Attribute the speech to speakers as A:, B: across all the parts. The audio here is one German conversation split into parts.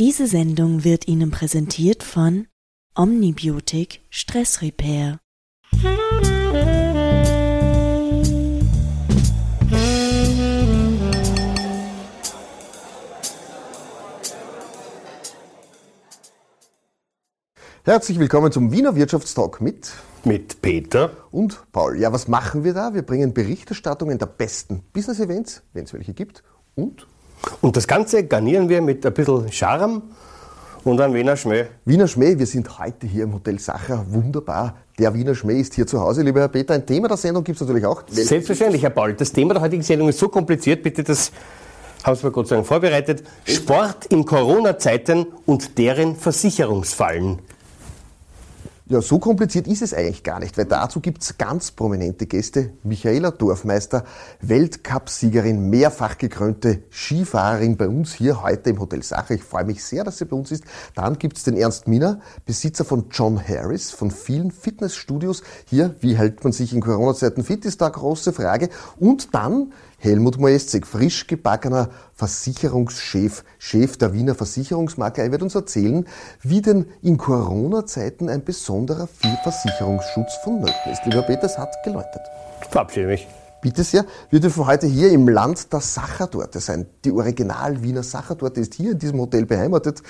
A: Diese Sendung wird Ihnen präsentiert von Omnibiotik Stress Repair.
B: Herzlich willkommen zum Wiener Wirtschaftstalk mit
C: mit Peter
B: und Paul. Ja, was machen wir da? Wir bringen Berichterstattungen der besten Business Events, wenn es welche gibt, und
C: und das Ganze garnieren wir mit ein bisschen Charme und einem Wiener Schmäh.
B: Wiener Schmäh, wir sind heute hier im Hotel Sacher. Wunderbar. Der Wiener Schmäh ist hier zu Hause, lieber Herr Peter. Ein Thema der Sendung gibt es natürlich auch.
C: Selbstverständlich, Herr Paul. Das Thema der heutigen Sendung ist so kompliziert, bitte das haben Sie mir Gott sei Dank vorbereitet. Sport in Corona-Zeiten und deren Versicherungsfallen.
B: Ja, so kompliziert ist es eigentlich gar nicht, weil dazu gibt es ganz prominente Gäste. Michaela Dorfmeister, Weltcupsiegerin, mehrfach gekrönte Skifahrerin bei uns hier heute im Hotel Sache. Ich freue mich sehr, dass sie bei uns ist. Dann gibt es den Ernst Miner, Besitzer von John Harris, von vielen Fitnessstudios. Hier, wie hält man sich in Corona-Zeiten fit, ist da eine große Frage. Und dann Helmut Moestzig, frisch gebackener Versicherungschef, Chef der Wiener Versicherungsmakler. Er wird uns erzählen, wie denn in Corona-Zeiten ein besonderer Versicherungsschutz vonnöten ist. Lieber Peter, es hat geläutet.
C: Verabschiede mich.
B: Bitte sehr. Wir dürfen heute hier im Land der Sachertorte sein. Die Original Wiener Sachertorte ist hier in diesem Hotel beheimatet.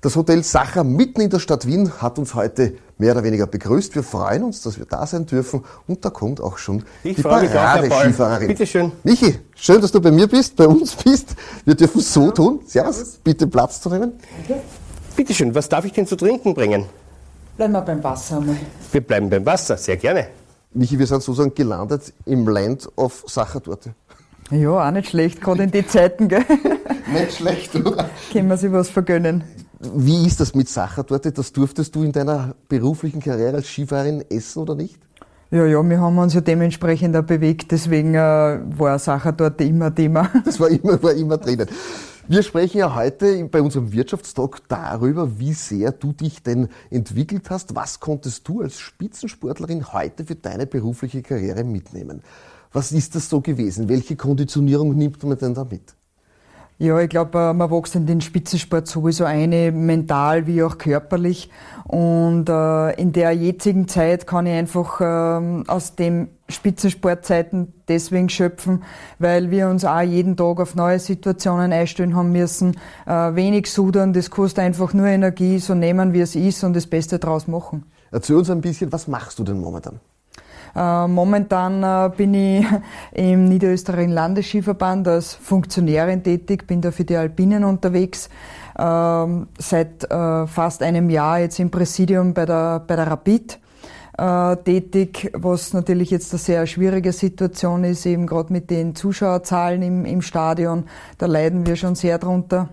B: Das Hotel Sacher mitten in der Stadt Wien hat uns heute mehr oder weniger begrüßt. Wir freuen uns, dass wir da sein dürfen. Und da kommt auch schon
C: ich
B: die
C: Parade-Skifahrerin.
B: Bitte schön. Michi, schön, dass du bei mir bist, bei uns bist. Wir dürfen so tun. Servus. Bitte Platz zu nehmen.
C: Bitte schön. Was darf ich denn zu trinken bringen?
D: Bleiben wir beim Wasser einmal.
C: Wir bleiben beim Wasser. Sehr gerne.
B: Michi, wir sind sozusagen gelandet im Land of Sachertorte.
D: Ja, auch nicht schlecht, gerade in die Zeiten, gell?
B: nicht schlecht, oder?
D: Können wir sich was vergönnen.
B: Wie ist das mit Sachertorte? Das durftest du in deiner beruflichen Karriere als Skifahrerin essen oder nicht?
D: Ja, ja, wir haben uns ja dementsprechend auch bewegt, deswegen äh, war Sachertorte immer Thema.
B: Das war immer, war immer drinnen. Wir sprechen ja heute bei unserem Wirtschaftstalk darüber, wie sehr du dich denn entwickelt hast. Was konntest du als Spitzensportlerin heute für deine berufliche Karriere mitnehmen? Was ist das so gewesen? Welche Konditionierung nimmt man denn da mit?
D: Ja, ich glaube, äh, man wächst in den Spitzensport sowieso eine, mental wie auch körperlich. Und äh, in der jetzigen Zeit kann ich einfach äh, aus dem Spitzensportzeiten deswegen schöpfen, weil wir uns auch jeden Tag auf neue Situationen einstellen haben müssen. Äh, wenig sudern, das kostet einfach nur Energie, so nehmen wie es ist und das Beste draus machen.
B: Erzähl uns ein bisschen, was machst du denn momentan?
D: Äh, momentan äh, bin ich im Niederösterreichischen Landesskiverband als Funktionärin tätig, bin da für die Alpinen unterwegs. Ähm, seit äh, fast einem Jahr jetzt im Präsidium bei der, bei der Rapid tätig, was natürlich jetzt eine sehr schwierige Situation ist, eben gerade mit den Zuschauerzahlen im, im Stadion. Da leiden wir schon sehr drunter.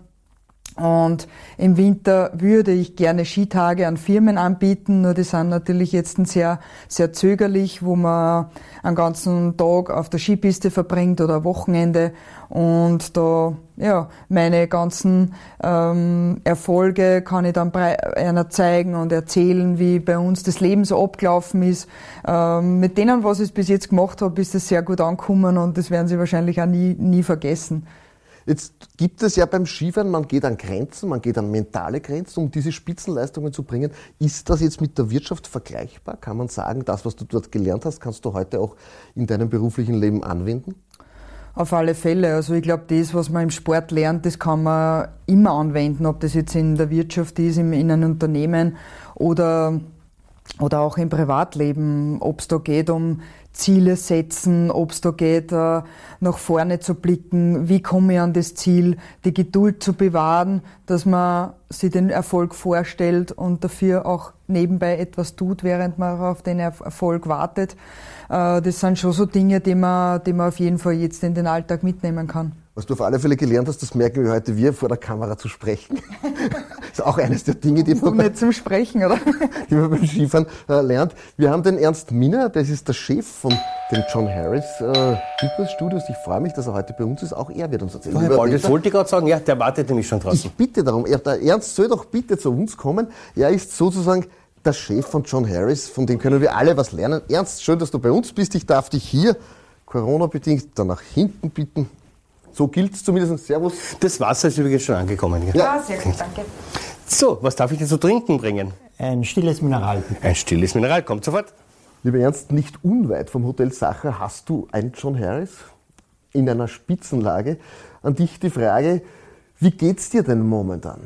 D: Und im Winter würde ich gerne Skitage an Firmen anbieten, nur die sind natürlich jetzt sehr, sehr zögerlich, wo man einen ganzen Tag auf der Skipiste verbringt oder Wochenende und da, ja, meine ganzen ähm, Erfolge kann ich dann einer zeigen und erzählen, wie bei uns das Leben so abgelaufen ist. Ähm, mit denen, was ich bis jetzt gemacht habe, ist das sehr gut angekommen und das werden sie wahrscheinlich auch nie, nie vergessen.
B: Jetzt gibt es ja beim Skifahren, man geht an Grenzen, man geht an mentale Grenzen, um diese Spitzenleistungen zu bringen. Ist das jetzt mit der Wirtschaft vergleichbar? Kann man sagen, das, was du dort gelernt hast, kannst du heute auch in deinem beruflichen Leben anwenden?
D: Auf alle Fälle. Also ich glaube, das, was man im Sport lernt, das kann man immer anwenden, ob das jetzt in der Wirtschaft ist, in einem Unternehmen oder, oder auch im Privatleben, ob es da geht um Ziele setzen, ob es da geht, äh, nach vorne zu blicken, wie komme ich an das Ziel, die Geduld zu bewahren, dass man sich den Erfolg vorstellt und dafür auch nebenbei etwas tut, während man auf den Erfolg wartet. Äh, das sind schon so Dinge, die man, die man auf jeden Fall jetzt in den Alltag mitnehmen kann.
B: Was du auf alle Fälle gelernt hast, das merken wir heute, wir vor der Kamera zu sprechen. das ist auch eines der Dinge, die
D: man, nicht zum Sprechen, oder?
B: die man beim Skifahren äh, lernt. Wir haben den Ernst Minner, das ist der Chef von den John Harris äh, Studios. Ich freue mich, dass er heute bei uns ist. Auch er wird uns erzählen.
C: Herr das wollte ich gerade sagen. Ja, der wartet nämlich schon draußen.
B: Ich bitte darum, er, der Ernst soll doch bitte zu uns kommen. Er ist sozusagen der Chef von John Harris, von dem können wir alle was lernen. Ernst, schön, dass du bei uns bist. Ich darf dich hier Corona-bedingt dann nach hinten bitten. So gilt es zumindest. Servus.
C: Das Wasser ist übrigens schon angekommen.
D: Ja, ja sehr gut, danke.
C: So, was darf ich dir zu trinken bringen?
E: Ein stilles Mineral.
C: Ein stilles Mineral, kommt sofort.
B: Lieber Ernst, nicht unweit vom Hotel Sacher hast du ein John Harris in einer Spitzenlage. An dich die Frage, wie geht's dir denn momentan?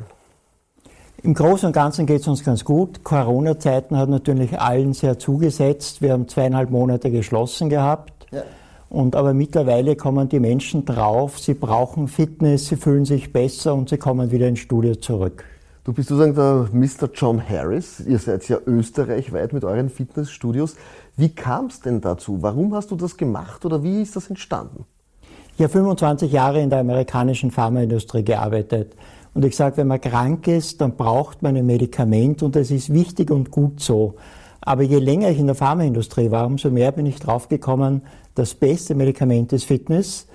E: Im Großen und Ganzen geht es uns ganz gut. Corona-Zeiten hat natürlich allen sehr zugesetzt. Wir haben zweieinhalb Monate geschlossen gehabt. Ja. Und aber mittlerweile kommen die Menschen drauf, sie brauchen Fitness, sie fühlen sich besser und sie kommen wieder ins Studio zurück.
B: Du bist sozusagen der Mr. John Harris. Ihr seid ja österreichweit mit euren Fitnessstudios. Wie kam es denn dazu? Warum hast du das gemacht oder wie ist das entstanden?
E: Ich habe 25 Jahre in der amerikanischen Pharmaindustrie gearbeitet. Und ich sage, wenn man krank ist, dann braucht man ein Medikament und das ist wichtig und gut so. Aber je länger ich in der Pharmaindustrie war, umso mehr bin ich draufgekommen, das beste Medikament ist Fitness.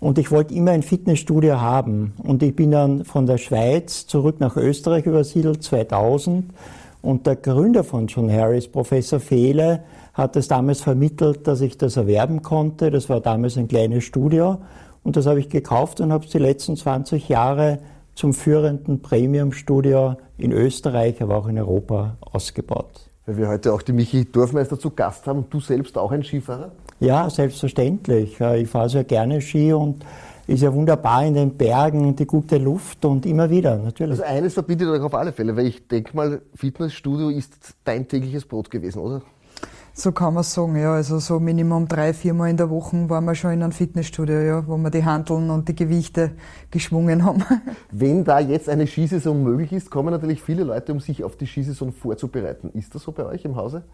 E: Und ich wollte immer ein Fitnessstudio haben. Und ich bin dann von der Schweiz zurück nach Österreich übersiedelt, 2000. Und der Gründer von John Harris, Professor Fehle, hat es damals vermittelt, dass ich das erwerben konnte. Das war damals ein kleines Studio. Und das habe ich gekauft und habe es die letzten 20 Jahre zum führenden Premium-Studio in Österreich, aber auch in Europa ausgebaut.
B: Weil wir heute auch die Michi Dorfmeister zu Gast haben und du selbst auch ein Skifahrer?
E: Ja, selbstverständlich. Ich fahre sehr gerne Ski und ist ja wunderbar in den Bergen, die gute Luft und immer wieder, natürlich.
B: Also eines verbindet euch auf alle Fälle, weil ich denke mal, Fitnessstudio ist dein tägliches Brot gewesen, oder?
D: So kann man sagen, ja. Also so Minimum drei, viermal in der Woche waren wir schon in einem Fitnessstudio, ja, wo wir die Handeln und die Gewichte geschwungen haben.
B: Wenn da jetzt eine Skisaison möglich ist, kommen natürlich viele Leute, um sich auf die Skisaison vorzubereiten. Ist das so bei euch im Hause?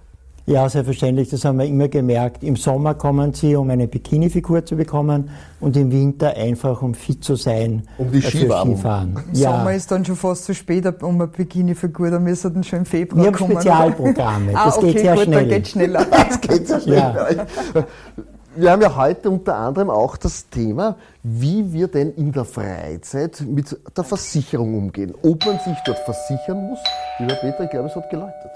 E: Ja, selbstverständlich, das haben wir immer gemerkt. Im Sommer kommen sie, um eine Bikini-Figur zu bekommen und im Winter einfach, um fit zu sein.
B: Um die Skifahren. Skifahren.
D: Im ja. Sommer ist dann schon fast zu spät um eine Bikini-Figur, da müssen wir dann schon im Februar
E: wir
D: kommen.
E: Wir haben Spezialprogramme, das ah, okay, geht sehr
D: gut,
E: schnell.
D: Dann geht schneller.
B: das geht sehr schnell. Ja. Wir haben ja heute unter anderem auch das Thema, wie wir denn in der Freizeit mit der Versicherung umgehen. Ob man sich dort versichern muss. Lieber Peter, ich glaube, es hat geläutet.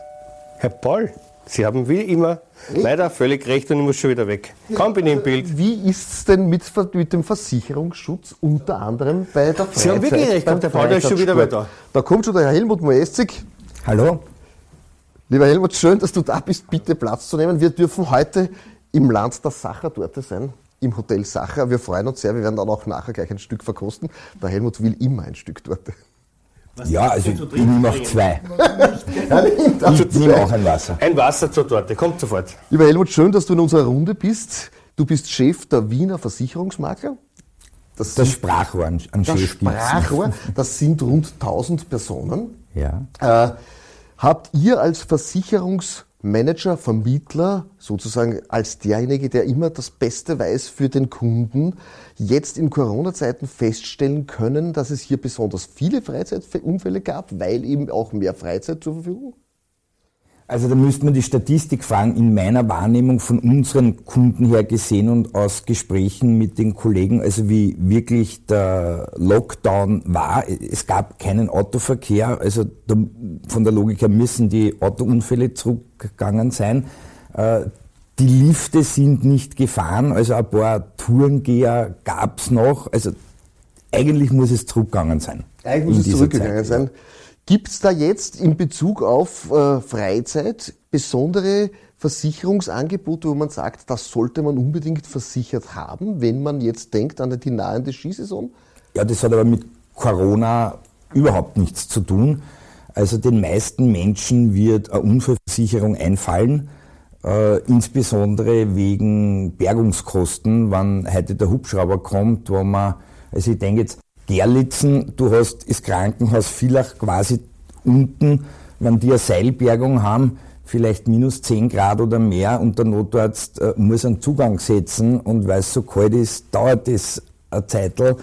C: Herr Paul, Sie haben wie immer Echt? leider völlig recht und ich muss schon wieder weg. Kaum bin ich im Bild.
B: Wie ist es denn mit, mit, dem Versicherungsschutz unter anderem bei der Freizeit?
C: Sie haben wirklich recht, der Paul ist schon wieder weiter.
B: Da kommt schon der Herr Helmut Moestzig.
F: Hallo.
B: Lieber Helmut, schön, dass du da bist. Bitte Platz zu nehmen. Wir dürfen heute im Land der Sacher dort sein im Hotel Sacher. Wir freuen uns sehr, wir werden dann auch nachher gleich ein Stück verkosten. Der Helmut will immer ein Stück dort.
F: Was ja, also ich nehme auch zwei. ich nehme auch ein Wasser.
C: Ein Wasser zur Torte, kommt sofort.
B: Lieber Helmut, schön, dass du in unserer Runde bist. Du bist Chef der Wiener Versicherungsmakler.
F: Das, das Sprachrohr an, an
B: das Chef Sprachrohr, das sind rund 1000 Personen.
F: Ja.
B: Äh, habt ihr als Versicherungs Manager, Vermittler, sozusagen als derjenige, der immer das Beste weiß für den Kunden, jetzt in Corona-Zeiten feststellen können, dass es hier besonders viele Freizeitunfälle gab, weil eben auch mehr Freizeit zur Verfügung?
F: Also da müsste man die Statistik fragen, in meiner Wahrnehmung von unseren Kunden her gesehen und aus Gesprächen mit den Kollegen, also wie wirklich der Lockdown war. Es gab keinen Autoverkehr, also da, von der Logik her müssen die Autounfälle zurückgegangen sein. Äh, die Lifte sind nicht gefahren, also ein paar Tourengeher gab es noch. Also eigentlich muss es zurückgegangen sein.
B: Eigentlich muss es zurückgegangen Zeit. sein. Gibt es da jetzt in Bezug auf äh, Freizeit besondere Versicherungsangebote, wo man sagt, das sollte man unbedingt versichert haben, wenn man jetzt denkt an die nahende Skisaison?
F: Ja, das hat aber mit Corona überhaupt nichts zu tun. Also den meisten Menschen wird eine Unfallversicherung einfallen, äh, insbesondere wegen Bergungskosten, wann heute der Hubschrauber kommt, wo man, also ich denke jetzt, Gerlitzen, du hast das Krankenhaus Villach quasi unten, wenn die eine Seilbergung haben, vielleicht minus 10 Grad oder mehr und der Notarzt äh, muss einen Zugang setzen und weil es so kalt ist, dauert das eine Zeitl.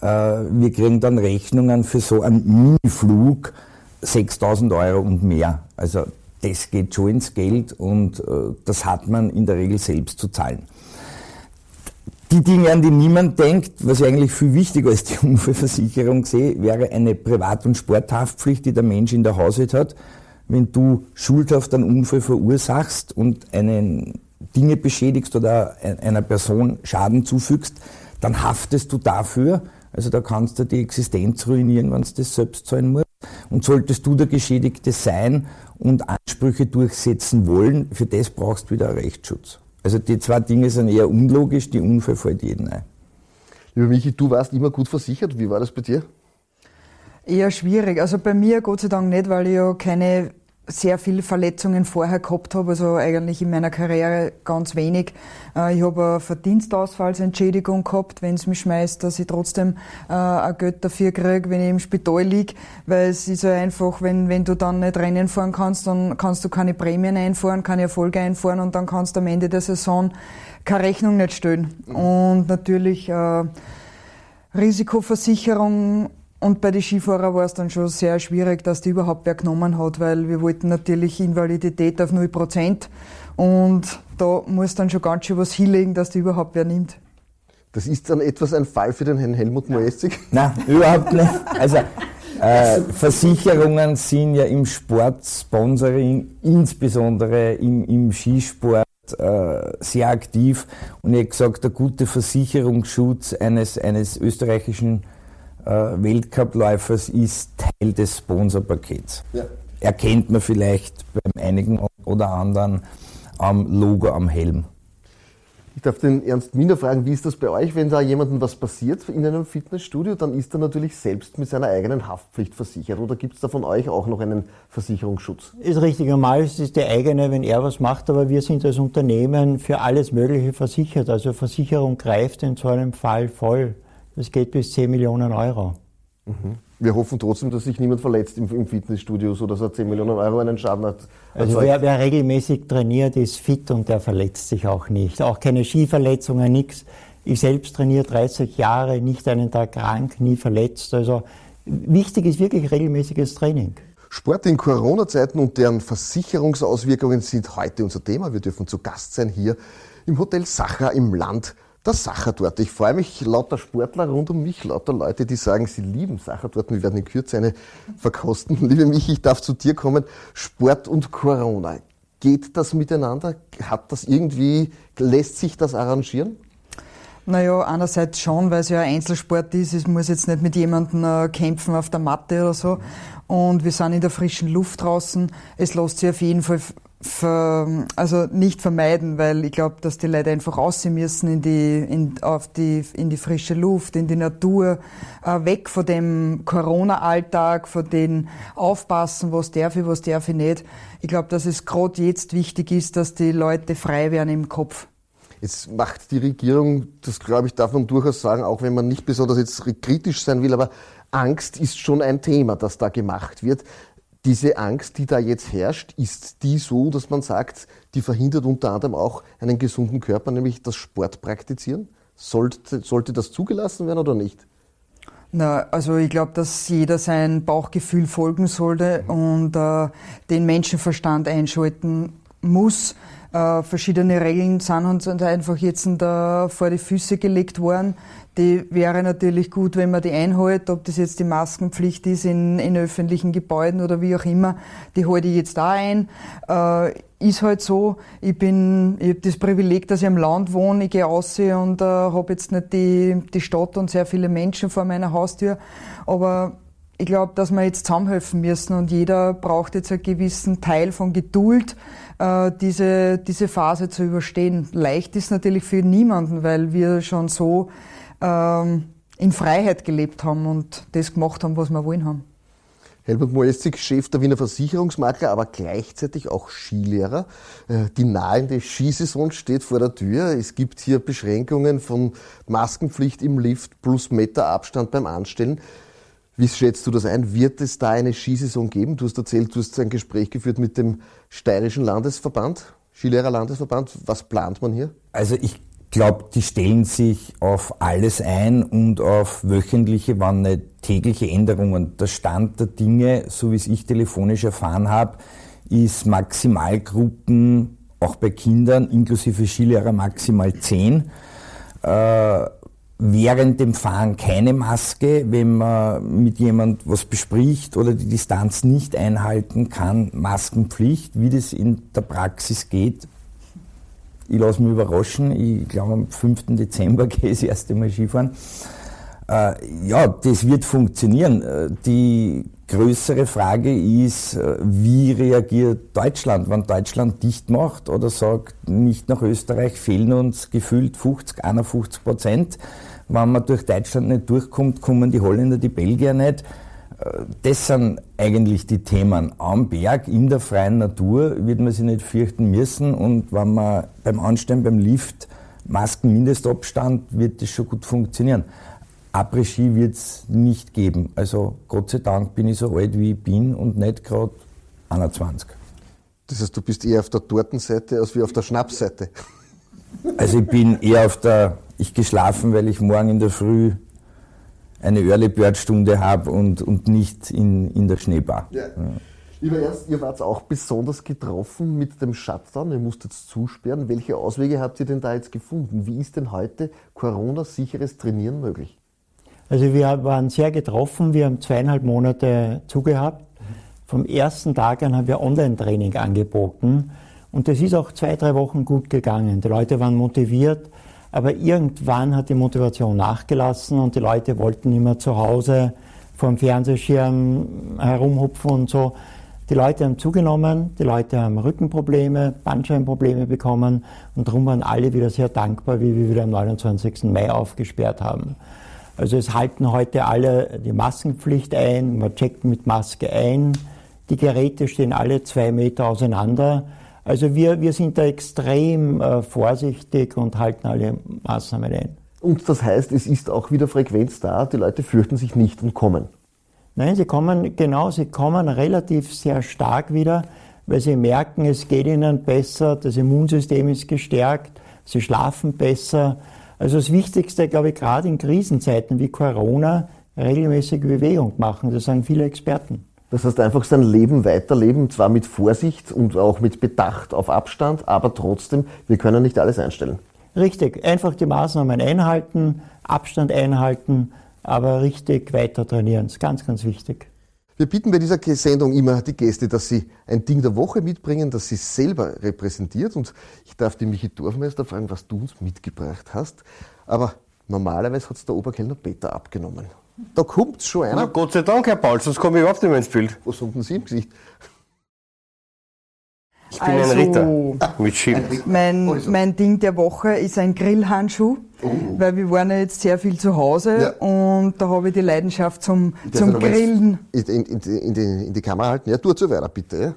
F: Äh, wir kriegen dann Rechnungen für so einen Miniflug 6000 Euro und mehr. Also das geht schon ins Geld und äh, das hat man in der Regel selbst zu zahlen die Dinge, an die niemand denkt, was ich eigentlich viel wichtiger als die Unfallversicherung sehe, wäre eine Privat- und Sporthaftpflicht, die der Mensch in der Haushalt hat. Wenn du schuldhaft einen Unfall verursachst und einen Dinge beschädigst oder einer Person Schaden zufügst, dann haftest du dafür. Also da kannst du die Existenz ruinieren, wenn du das selbst zahlen musst. Und solltest du der Geschädigte sein und Ansprüche durchsetzen wollen, für das brauchst du wieder Rechtsschutz. Also die zwei Dinge sind eher unlogisch, die Unfall fällt jedem ein.
B: Lieber Michi, du warst immer gut versichert. Wie war das bei dir?
D: Eher schwierig. Also bei mir Gott sei Dank nicht, weil ich ja keine sehr viele Verletzungen vorher gehabt habe, also eigentlich in meiner Karriere ganz wenig. Äh, ich habe eine Verdienstausfallsentschädigung gehabt, wenn es mich schmeißt, dass ich trotzdem äh, ein Geld dafür kriege, wenn ich im Spital liege, weil es ist ja einfach, wenn, wenn du dann nicht Rennen fahren kannst, dann kannst du keine Prämien einfahren, keine Erfolge einfahren und dann kannst du am Ende der Saison keine Rechnung nicht stellen. Mhm. Und natürlich äh, Risikoversicherung und bei den Skifahrern war es dann schon sehr schwierig, dass die überhaupt wer genommen hat, weil wir wollten natürlich Invalidität auf 0 Prozent und da muss dann schon ganz schön was hinlegen, dass die überhaupt wer nimmt.
B: Das ist dann etwas ein Fall für den Herrn Helmut Moestig?
F: Nein, überhaupt nicht. Also äh, Versicherungen sind ja im Sportsponsoring, insbesondere im, im Skisport, äh, sehr aktiv. Und ich habe gesagt, der gute Versicherungsschutz eines, eines österreichischen äh, Weltcupläufers ist Teil des Sponsorpakets. Ja. Erkennt man vielleicht beim einigen oder anderen am Logo am Helm.
B: Ich darf den Ernst Wiener fragen, wie ist das bei euch, wenn da jemandem was passiert in einem Fitnessstudio, dann ist er natürlich selbst mit seiner eigenen Haftpflicht versichert. Oder gibt es da von euch auch noch einen Versicherungsschutz?
E: Ist richtig, normal ist es die eigene, wenn er was macht, aber wir sind als Unternehmen für alles Mögliche versichert. Also Versicherung greift in so einem Fall voll. Das geht bis 10 Millionen Euro.
B: Mhm. Wir hoffen trotzdem, dass sich niemand verletzt im, im Fitnessstudio, sodass er 10 Millionen Euro einen Schaden hat.
E: Also wer, wer, regelmäßig trainiert, ist fit und der verletzt sich auch nicht. Auch keine Skiverletzungen, nichts. Ich selbst trainiere 30 Jahre, nicht einen Tag krank, nie verletzt. Also wichtig ist wirklich regelmäßiges Training.
B: Sport in Corona-Zeiten und deren Versicherungsauswirkungen sind heute unser Thema. Wir dürfen zu Gast sein hier im Hotel Sacher im Land der Sachertorte. Ich freue mich, lauter Sportler rund um mich, lauter Leute, die sagen, sie lieben Sachertorten. Wir werden in Kürze eine verkosten. Liebe Michi, ich darf zu dir kommen. Sport und Corona. Geht das miteinander? Hat das irgendwie, lässt sich das arrangieren?
D: Naja, einerseits schon, weil es ja ein Einzelsport ist. Es muss jetzt nicht mit jemandem äh, kämpfen auf der Matte oder so. Und wir sind in der frischen Luft draußen. Es lässt sich auf jeden Fall ver, also nicht vermeiden, weil ich glaube, dass die Leute einfach aussehen müssen in die, in, auf die, in die frische Luft, in die Natur, äh, weg von dem Corona-Alltag, von den Aufpassen, was darf ich, was darf ich nicht. Ich glaube, dass es gerade jetzt wichtig ist, dass die Leute frei werden im Kopf.
B: Jetzt macht die Regierung, das glaube ich, darf man durchaus sagen, auch wenn man nicht besonders jetzt kritisch sein will, aber Angst ist schon ein Thema, das da gemacht wird. Diese Angst, die da jetzt herrscht, ist die so, dass man sagt, die verhindert unter anderem auch einen gesunden Körper, nämlich das Sport praktizieren? Sollte, sollte das zugelassen werden oder nicht?
D: Na, also ich glaube, dass jeder sein Bauchgefühl folgen sollte und äh, den Menschenverstand einschalten muss. Äh, verschiedene Regeln sind uns einfach jetzt da vor die Füße gelegt worden, die wäre natürlich gut, wenn man die einhält, ob das jetzt die Maskenpflicht ist in, in öffentlichen Gebäuden oder wie auch immer, die halte ich jetzt da ein. Äh, ist halt so, ich bin, ich habe das Privileg, dass ich am Land wohne, ich gehe raus und äh, habe jetzt nicht die, die Stadt und sehr viele Menschen vor meiner Haustür, aber ich glaube, dass wir jetzt zusammenhelfen müssen und jeder braucht jetzt einen gewissen Teil von Geduld, äh, diese, diese Phase zu überstehen. Leicht ist natürlich für niemanden, weil wir schon so ähm, in Freiheit gelebt haben und das gemacht haben, was wir wollen haben.
B: Helmut Moestig, Chef der Wiener Versicherungsmakler, aber gleichzeitig auch Skilehrer. Äh, die nahende Skisaison steht vor der Tür. Es gibt hier Beschränkungen von Maskenpflicht im Lift plus Meter Abstand beim Anstellen. Wie schätzt du das ein? Wird es da eine Skisaison geben? Du hast erzählt, du hast ein Gespräch geführt mit dem Steirischen Landesverband, Skilehrerlandesverband. Was plant man hier?
F: Also ich glaube, die stellen sich auf alles ein und auf wöchentliche, wann nicht tägliche Änderungen. Der Stand der Dinge, so wie es ich telefonisch erfahren habe, ist Maximalgruppen, auch bei Kindern, inklusive Skilehrer maximal zehn. Äh, während dem Fahren keine Maske, wenn man mit jemand was bespricht oder die Distanz nicht einhalten kann, Maskenpflicht. Wie das in der Praxis geht, Ich lasse mich überraschen. Ich glaube, am 5. Dezember gehe ich das erste Mal Skifahren. Äh, ja, das wird funktionieren. Äh, die größere Frage ist, äh, wie reagiert Deutschland, wenn Deutschland dicht macht oder sagt, nicht nach Österreich fehlen uns gefühlt 50, 51 Prozent. Wenn man durch Deutschland nicht durchkommt, kommen die Holländer, die Belgier nicht. Das sind eigentlich die Themen. Am Berg, in der freien Natur, wird man sich nicht fürchten müssen. Und wenn man beim Anstellen, beim Lift, Masken, Mindestabstand, wird das schon gut funktionieren. Après-Ski wird es nicht geben. Also Gott sei Dank bin ich so alt, wie ich bin und nicht gerade 21.
B: Das heißt, du bist eher auf der Tortenseite als wie auf der Schnapsseite.
F: Also ich bin eher auf der, ich geschlafen, weil ich morgen in der Früh eine Early Bird Stunde habe und, und nicht in, in der Schneebar. Ja. Ja.
B: Lieber Ernst, ihr wart auch besonders getroffen mit dem Shutdown. Ihr musstet zusperren. Welche Auswege habt ihr denn da jetzt gefunden? Wie ist denn heute Corona-sicheres Trainieren möglich?
E: Also wir waren sehr getroffen. Wir haben zweieinhalb Monate zugehabt. Vom ersten Tag an haben wir Online-Training angeboten. Und das ist auch zwei, drei Wochen gut gegangen. Die Leute waren motiviert. Aber irgendwann hat die Motivation nachgelassen und die Leute wollten immer zu Hause vor dem Fernsehschirm herumhupfen und so. Die Leute haben zugenommen, die Leute haben Rückenprobleme, Bandscheibenprobleme bekommen und darum waren alle wieder sehr dankbar, wie wir wieder am 29. Mai aufgesperrt haben. Also es halten heute alle die Maskenpflicht ein, man checkt mit Maske ein, die Geräte stehen alle zwei Meter auseinander. Also wir, wir sind da extrem äh, vorsichtig und halten alle Maßnahmen ein.
B: Und das heißt, es ist auch wieder Frequenz da, die Leute fürchten sich nicht und kommen.
E: Nein, sie kommen, genau, sie kommen relativ sehr stark wieder, weil sie merken, es geht ihnen besser, das Immunsystem ist gestärkt, sie schlafen besser. Also das Wichtigste, glaube ich, gerade in Krisenzeiten wie Corona, regelmäßige Bewegung machen. Das sagen viele Experten.
B: Das heißt einfach sein Leben weiterleben, zwar mit Vorsicht und auch mit Bedacht auf Abstand, aber trotzdem, wir können nicht alles einstellen.
E: Richtig, einfach die Maßnahmen einhalten, Abstand einhalten, aber richtig weiter trainieren. Das ist ganz, ganz wichtig.
B: Wir bieten bei dieser Sendung immer die Gäste, dass sie ein Ding der Woche mitbringen, das sie selber repräsentiert. Und ich darf die Michi Dorfmeister fragen, was du uns mitgebracht hast. Aber normalerweise hat es der Oberkellner Peter abgenommen. Da kommt schon einer. Na,
C: Gott sei Dank, Herr Paul, sonst komme ich überhaupt nicht mehr ins Bild.
B: Was haben denn Sie im Gesicht?
C: Ich bin also, ein Ritter mit Schild.
D: Mein, also. mein Ding der Woche ist ein Grillhandschuh, oh. weil wir waren ja jetzt sehr viel zu Hause ja. und da habe ich die Leidenschaft zum, zum Grillen.
B: In, in, in, die, in, die, Kamera halten? Ja, tu zu weiter, bitte. Ja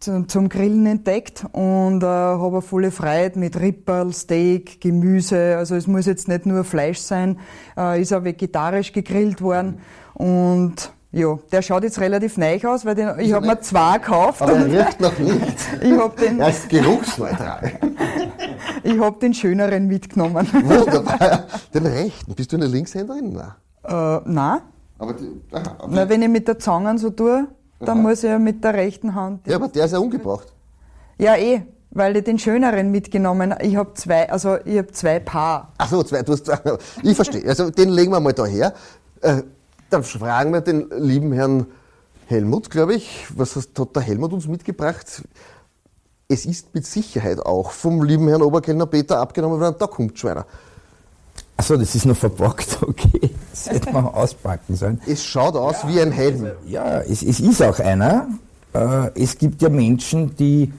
D: zum Grillen entdeckt und äh, habe volle Freude mit Ripperl, Steak, Gemüse. Also es muss jetzt nicht nur Fleisch sein, äh, ist auch vegetarisch gegrillt worden und ja, der schaut jetzt relativ neu aus, weil den, ich habe mir zwei gekauft.
B: Aber er riecht noch nicht.
D: ich hab den,
B: er ist geruchsneutral.
D: ich habe den schöneren mitgenommen.
B: Wunderbar. Den rechten. Bist du eine Linkshänderin?
D: Nein. Äh, nein. Aber die, aha, Na, wenn ich mit der Zange so tue, dann muss ich ja mit der rechten Hand.
B: Ja, aber der ist ja umgebracht.
D: Ja, eh, weil ich den schöneren mitgenommen Ich habe zwei, also ich habe zwei Paar.
B: Ach so, zwei, du hast zwei. Ich verstehe. Also den legen wir mal da her. Äh, dann fragen wir den lieben Herrn Helmut, glaube ich. Was hat der Helmut uns mitgebracht? Es ist mit Sicherheit auch vom lieben Herrn Oberkellner Peter abgenommen worden. Da kommt schon einer.
F: Achso, das ist noch verpackt, okay. Das hätte man auspacken sollen.
B: Es schaut aus ja, wie ein Helm.
F: Ja, es, es ist auch einer. Äh, es gibt ja Menschen, die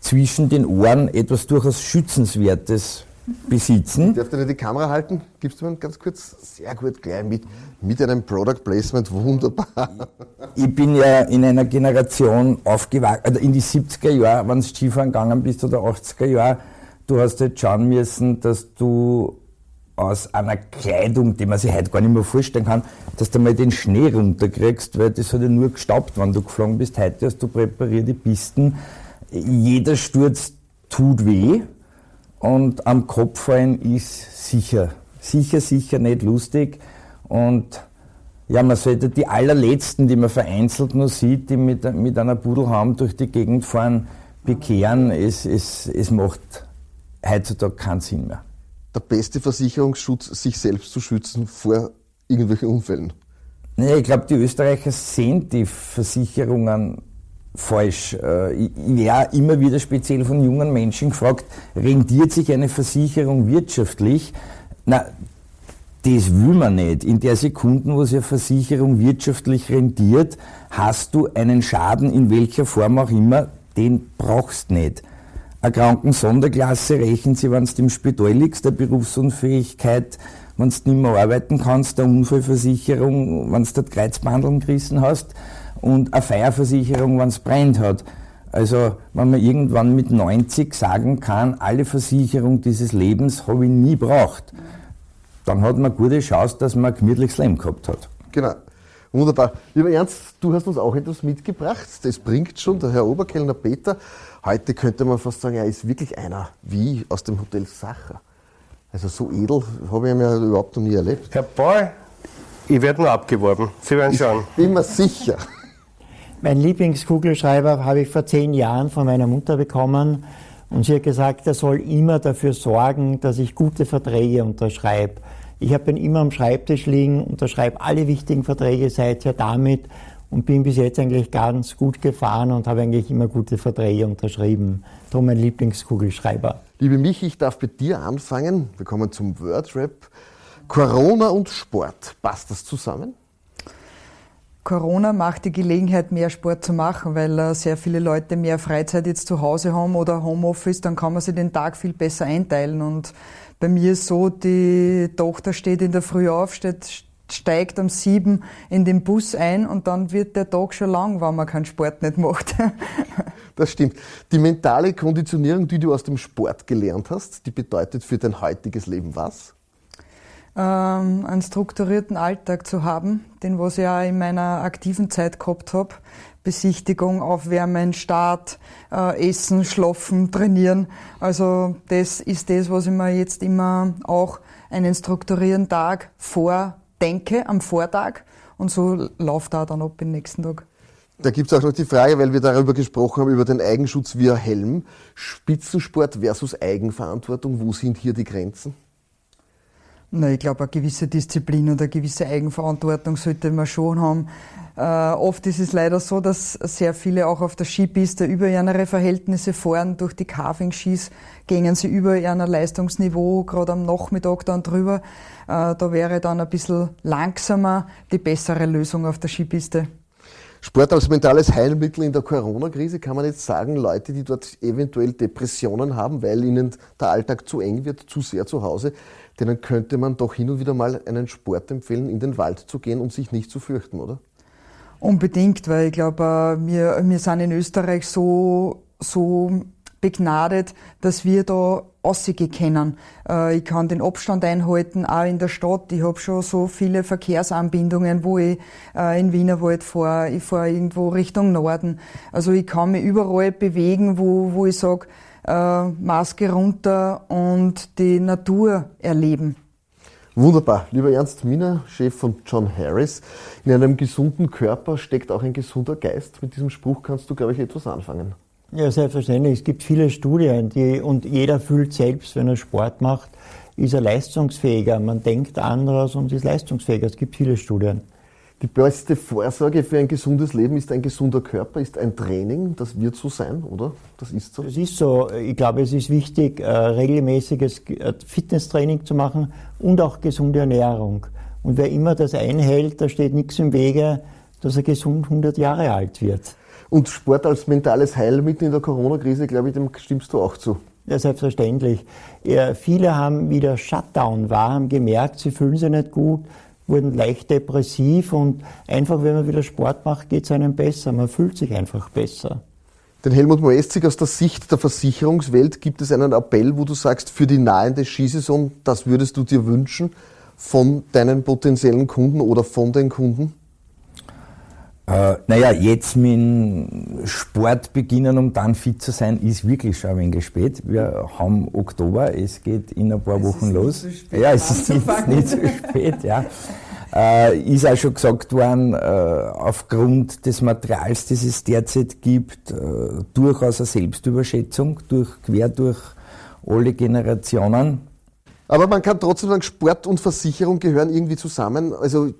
F: zwischen den Ohren etwas durchaus Schützenswertes besitzen.
B: Ich darf dir die Kamera halten? Gibst du mir ganz kurz? Sehr gut, gleich mit, mit einem Product Placement, wunderbar.
F: Ich bin ja in einer Generation aufgewachsen, also in die 70er Jahre, wenn du Skifahren gegangen bist oder 80er Jahre, du hast jetzt schauen müssen, dass du aus einer Kleidung, die man sich heute gar nicht mehr vorstellen kann, dass du mal den Schnee runterkriegst, weil das hat ja nur gestaubt, wenn du geflogen bist. Heute hast du präparierte Pisten. Jeder Sturz tut weh und am Kopf fallen ist sicher. Sicher, sicher nicht lustig. Und ja, man sollte die allerletzten, die man vereinzelt nur sieht, die mit, mit einer Pudel haben, durch die Gegend fahren, bekehren. Es, es, es macht heutzutage keinen Sinn mehr.
B: Der beste Versicherungsschutz, sich selbst zu schützen vor irgendwelchen Unfällen.
F: Naja, ich glaube, die Österreicher sehen die Versicherungen falsch. Äh, ich wäre immer wieder speziell von jungen Menschen gefragt, rendiert sich eine Versicherung wirtschaftlich? Na, das will man nicht. In der Sekunde, wo sich eine Versicherung wirtschaftlich rendiert, hast du einen Schaden in welcher Form auch immer, den brauchst nicht. Eine Krankensonderklasse rechnen sie, wenn du im Spital liegst, der Berufsunfähigkeit, wenn du nicht mehr arbeiten kannst, der Unfallversicherung, wenn du dort Kreuzbandeln gerissen hast und eine Feierversicherung, wenn es brennt hat. Also, wenn man irgendwann mit 90 sagen kann, alle Versicherung dieses Lebens habe ich nie braucht, dann hat man gute Chance, dass man ein gemütliches Leben gehabt hat.
B: Genau. Wunderbar. Lieber Ernst, du hast uns auch etwas mitgebracht. Das bringt schon der Herr Oberkellner Peter. Heute könnte man fast sagen, er ist wirklich einer wie aus dem Hotel Sacher. Also so edel habe ich ihn ja überhaupt noch nie erlebt.
C: Herr Paul, ich werde nur abgeworben. Sie werden schauen.
B: Bin mir sicher.
E: Mein Lieblingskugelschreiber habe ich vor zehn Jahren von meiner Mutter bekommen. Und sie hat gesagt, er soll immer dafür sorgen, dass ich gute Verträge unterschreibe. Ich habe ihn immer am Schreibtisch liegen, unterschreibe alle wichtigen Verträge seither damit und bin bis jetzt eigentlich ganz gut gefahren und habe eigentlich immer gute Verträge unterschrieben. Darum mein Lieblingskugelschreiber.
B: Liebe Michi, ich darf bei dir anfangen. Wir kommen zum Wordrap. Corona und Sport, passt das zusammen?
D: Corona macht die Gelegenheit, mehr Sport zu machen, weil äh, sehr viele Leute mehr Freizeit jetzt zu Hause haben oder Homeoffice, dann kann man sich den Tag viel besser einteilen. Und bei mir ist so, die Tochter steht in der Früh auf, steht, steigt um sieben in den Bus ein und dann wird der Tag schon lang, wenn man keinen Sport nicht macht.
B: das stimmt. Die mentale Konditionierung, die du aus dem Sport gelernt hast, die bedeutet für dein heutiges Leben was?
D: Ähm, einen strukturierten Alltag zu haben, den was ich auch in meiner aktiven Zeit gehabt habe. Besichtigung, Aufwärmen, Start, äh, Essen, Schlafen, Trainieren. Also das ist das, was ich mir jetzt immer auch einen strukturierten Tag vordenke am Vortag und so läuft da dann ab den nächsten Tag.
B: Da gibt es auch noch die Frage, weil wir darüber gesprochen haben, über den Eigenschutz via Helm. Spitzensport versus Eigenverantwortung, wo sind hier die Grenzen?
D: Na, ich glaube, eine gewisse Disziplin und eine gewisse Eigenverantwortung sollte man schon haben. Äh, oft ist es leider so, dass sehr viele auch auf der Skipiste über ihre Verhältnisse fahren. Durch die Carving-Skis gehen sie über ihr Leistungsniveau, gerade am Nachmittag dann drüber. Äh, da wäre dann ein bisschen langsamer die bessere Lösung auf der Skipiste.
B: Sport als mentales Heilmittel in der Corona-Krise kann man jetzt sagen, Leute, die dort eventuell Depressionen haben, weil ihnen der Alltag zu eng wird, zu sehr zu Hause, denen könnte man doch hin und wieder mal einen Sport empfehlen, in den Wald zu gehen und sich nicht zu fürchten, oder?
D: Unbedingt, weil ich glaube, äh, wir, wir sind in Österreich so, so begnadet, dass wir da aussehen können. Äh, ich kann den Abstand einhalten, auch in der Stadt. Ich habe schon so viele Verkehrsanbindungen, wo ich äh, in Wienerwald fahre. Ich fahre irgendwo Richtung Norden. Also ich kann mich überall bewegen, wo, wo ich sage, äh, Maske runter und die Natur erleben.
B: Wunderbar. Lieber Ernst Miner, Chef von John Harris, in einem gesunden Körper steckt auch ein gesunder Geist. Mit diesem Spruch kannst du, glaube ich, etwas anfangen.
E: Ja, selbstverständlich. Es gibt viele Studien die, und jeder fühlt selbst, wenn er Sport macht, ist er leistungsfähiger. Man denkt anders und ist leistungsfähiger. Es gibt viele Studien.
B: Die beste Vorsorge für ein gesundes Leben ist ein gesunder Körper, ist ein Training. Das wird so sein, oder? Das ist so.
E: Das ist so. Ich glaube, es ist wichtig, äh, regelmäßiges äh, Fitnesstraining zu machen und auch gesunde Ernährung. Und wer immer das einhält, da steht nichts im Wege, dass er gesund 100 Jahre alt wird.
B: Und Sport als mentales Heilmittel in der Corona-Krise, glaube ich, dem stimmst du auch zu.
E: Ja, selbstverständlich. Ja, viele haben wieder Shutdown war, haben gemerkt, sie fühlen sich nicht gut, wurden leicht depressiv und einfach, wenn man wieder Sport macht, geht es einem besser. Man fühlt sich einfach besser.
B: Den Helmut Moestzig aus der Sicht der Versicherungswelt gibt es einen Appell, wo du sagst, für die nahende Skisaison, das würdest du dir wünschen von deinen potenziellen Kunden oder von den Kunden?
F: Äh, naja, jetzt mit dem Sport beginnen, um dann fit zu sein, ist wirklich schon ein wenig spät. Wir haben Oktober, es geht in ein paar es Wochen los. So ja, es ist nicht, nicht so spät, ja. Äh, ist auch schon gesagt worden, äh, aufgrund des Materials, das es derzeit gibt, äh, durchaus eine Selbstüberschätzung, durch, quer durch alle Generationen.
B: Aber man kann trotzdem sagen, Sport und Versicherung gehören irgendwie zusammen. Also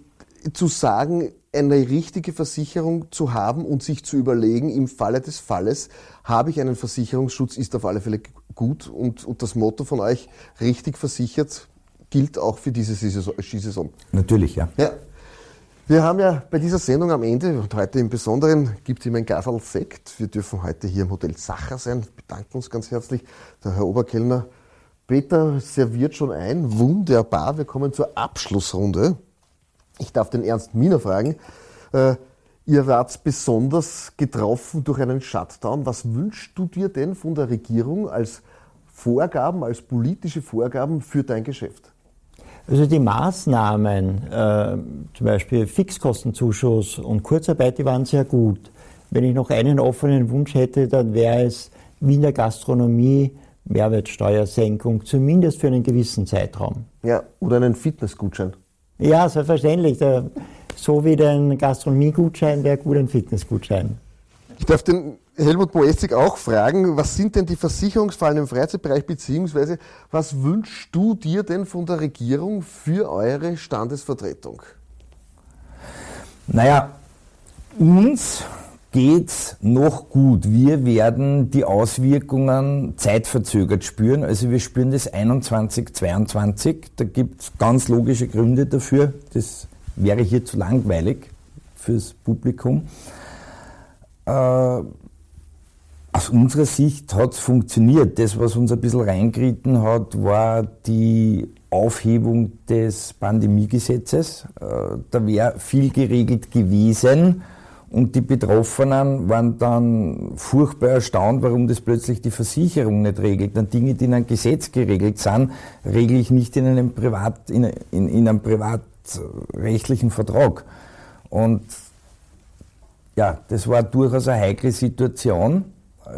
B: zu sagen, eine richtige Versicherung zu haben und sich zu überlegen, im Falle des Falles habe ich einen Versicherungsschutz, ist auf alle Fälle gut. Und, und das Motto von euch, richtig versichert, gilt auch für diese Skisaison.
F: Natürlich, ja.
B: ja. Wir haben ja bei dieser Sendung am Ende und heute im Besonderen gibt es immer ein Gasal Sekt. Wir dürfen heute hier im Hotel Sacher sein. Wir bedanken uns ganz herzlich. Der Herr Oberkellner Peter serviert schon ein. Wunderbar. Wir kommen zur Abschlussrunde. Ich darf den Ernst Miner fragen. Äh, ihr wart besonders getroffen durch einen Shutdown. Was wünschst du dir denn von der Regierung als Vorgaben, als politische Vorgaben für dein Geschäft?
E: Also die Maßnahmen, äh, zum Beispiel Fixkostenzuschuss und Kurzarbeit, die waren sehr gut. Wenn ich noch einen offenen Wunsch hätte, dann wäre es wie in der Gastronomie Mehrwertsteuersenkung, zumindest für einen gewissen Zeitraum.
B: Ja, oder einen Fitnessgutschein.
E: Ja, selbstverständlich. So wie den Gastronomiegutschein wäre gut ein Fitnessgutschein.
B: Ich darf den Helmut Moestig auch fragen, was sind denn die Versicherungsfallen im Freizeitbereich, beziehungsweise was wünschst du dir denn von der Regierung für eure Standesvertretung?
F: Naja, uns geht's noch gut. Wir werden die Auswirkungen zeitverzögert spüren. Also wir spüren das 21, 22. Da gibt's ganz logische Gründe dafür. Das wäre hier zu langweilig fürs Publikum. Äh, aus unserer Sicht hat es funktioniert. Das, was uns ein bisschen reingeritten hat, war die Aufhebung des Pandemiegesetzes. Äh, da wäre viel geregelt gewesen. Und die Betroffenen waren dann furchtbar erstaunt, warum das plötzlich die Versicherung nicht regelt. Dann Dinge, die in einem Gesetz geregelt sind, regle ich nicht in einem, Privat, in, in, in einem privatrechtlichen Vertrag. Und ja, das war durchaus eine heikle Situation.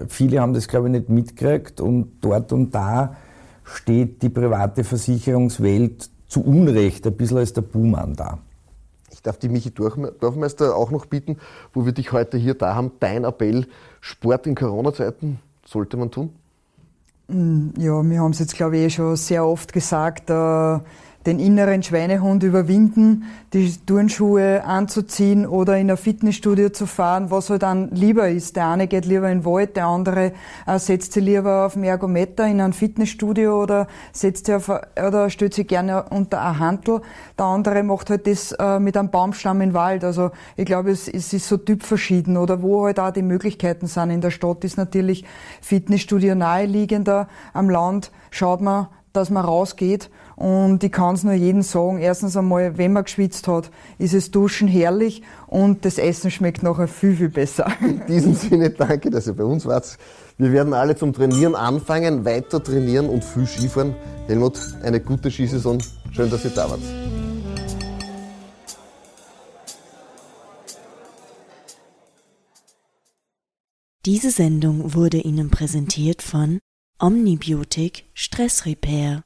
F: Viele haben das, glaube ich, nicht mitgekriegt und dort und da steht die private Versicherungswelt zu Unrecht ein bisschen als der Buhmann da.
B: Ich darf die Michi Dorfmeister auch noch bitten, wo wir dich heute hier da haben. Dein Appell, Sport in Corona-Zeiten sollte man tun?
D: Mm, ja, wir haben es jetzt, glaube ich, eh schon sehr oft gesagt. Äh den inneren Schweinehund überwinden, die Turnschuhe anzuziehen oder in ein Fitnessstudio zu fahren, was halt dann lieber ist. Der eine geht lieber in den Wald, der andere äh, setzt sich lieber auf dem Ergometer in ein Fitnessstudio oder setzt sich auf, oder stellt sich gerne unter ein Handel. Der andere macht halt das äh, mit einem Baumstamm im Wald. Also ich glaube, es, es ist so typverschieden oder wo halt auch die Möglichkeiten sind. In der Stadt ist natürlich Fitnessstudio naheliegender. Am Land schaut man, dass man rausgeht und ich kann es nur jedem sagen, erstens einmal, wenn man geschwitzt hat, ist es Duschen herrlich und das Essen schmeckt nachher viel, viel besser.
B: In diesem Sinne danke, dass ihr bei uns wart. Wir werden alle zum Trainieren anfangen, weiter trainieren und viel Skifahren. Helmut, eine gute Skisaison. Schön, dass ihr da wart.
A: Diese Sendung wurde Ihnen präsentiert von Omnibiotik Stress Repair